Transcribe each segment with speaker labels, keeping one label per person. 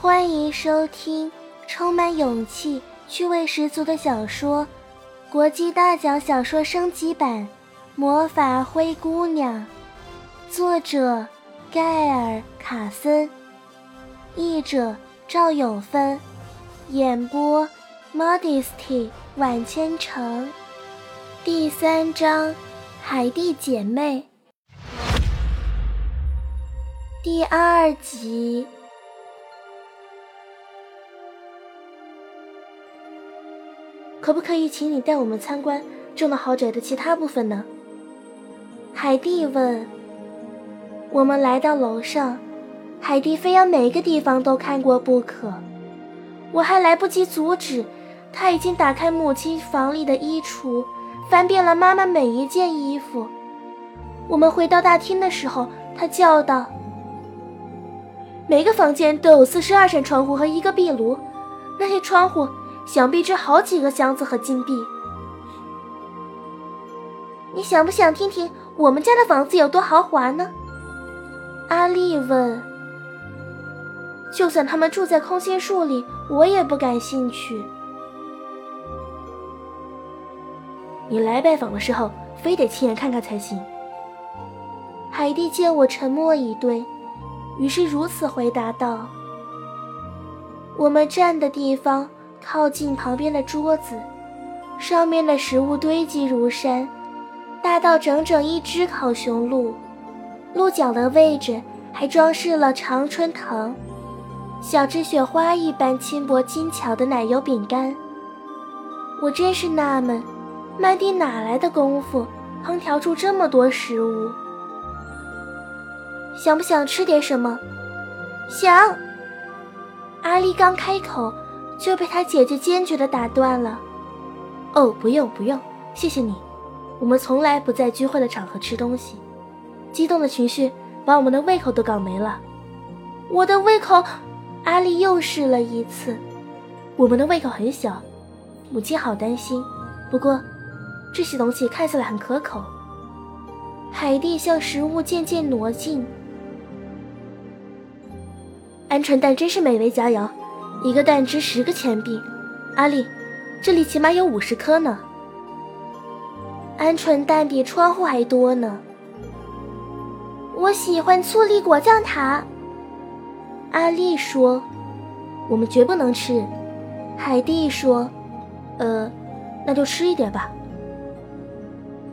Speaker 1: 欢迎收听充满勇气、趣味十足的小说《国际大奖小说升级版：魔法灰姑娘》，作者盖尔·卡森，译者赵永芬，演播 Modesty 晚千城，第三章《海蒂姐妹》第二集。可不可以请你带我们参观这栋豪宅的其他部分呢？海蒂问。我们来到楼上，海蒂非要每个地方都看过不可。我还来不及阻止，他已经打开母亲房里的衣橱，翻遍了妈妈每一件衣服。我们回到大厅的时候，他叫道：“每个房间都有四十二扇窗户和一个壁炉，那些窗户……”想必值好几个箱子和金币。你想不想听听我们家的房子有多豪华呢？阿丽问。就算他们住在空心树里，我也不感兴趣。你来拜访的时候，非得亲眼看看才行。海蒂见我沉默以对，于是如此回答道：“我们站的地方。”靠近旁边的桌子，上面的食物堆积如山，大到整整一只烤熊鹿。鹿角的位置还装饰了常春藤，小只雪花一般轻薄精巧的奶油饼干。我真是纳闷，曼蒂哪来的功夫烹调出这么多食物？想不想吃点什么？想。阿丽刚开口。就被他姐姐坚决地打断了。哦，不用不用，谢谢你。我们从来不在聚会的场合吃东西。激动的情绪把我们的胃口都搞没了。我的胃口，阿丽又试了一次。我们的胃口很小，母亲好担心。不过，这些东西看起来很可口。海蒂向食物渐渐挪近。鹌鹑蛋真是美味佳肴。一个蛋值十个钱币，阿丽，这里起码有五十颗呢。鹌鹑蛋比窗户还多呢。我喜欢醋栗果酱塔，阿丽说。我们绝不能吃，海蒂说。呃，那就吃一点吧。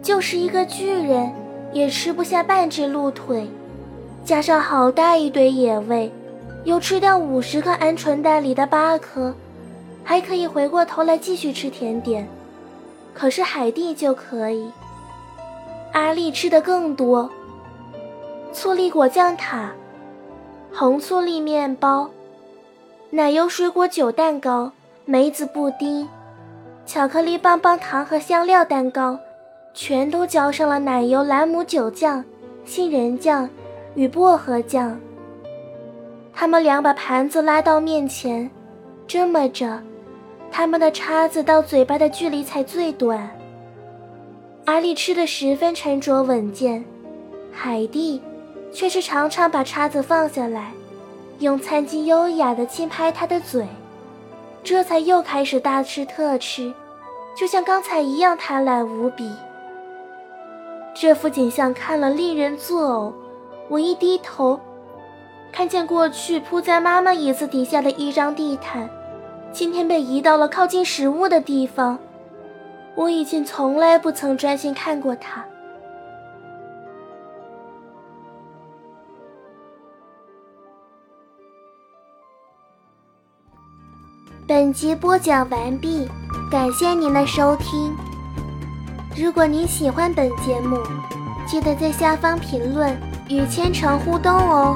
Speaker 1: 就是一个巨人，也吃不下半只鹿腿，加上好大一堆野味。有吃掉五十颗鹌鹑蛋里的八颗，还可以回过头来继续吃甜点。可是海蒂就可以。阿丽吃的更多。醋栗果酱塔、红醋栗面包、奶油水果酒蛋糕、梅子布丁、巧克力棒棒糖和香料蛋糕，全都浇上了奶油兰姆酒酱、杏仁酱与薄荷酱。他们俩把盘子拉到面前，这么着，他们的叉子到嘴巴的距离才最短。阿丽吃的十分沉着稳健，海蒂却是常常把叉子放下来，用餐巾优雅地轻拍他的嘴，这才又开始大吃特吃，就像刚才一样贪婪无比。这幅景象看了令人作呕，我一低头。看见过去铺在妈妈椅子底下的一张地毯，今天被移到了靠近食物的地方。我以前从来不曾专心看过它。本集播讲完毕，感谢您的收听。如果您喜欢本节目，记得在下方评论与千城互动哦。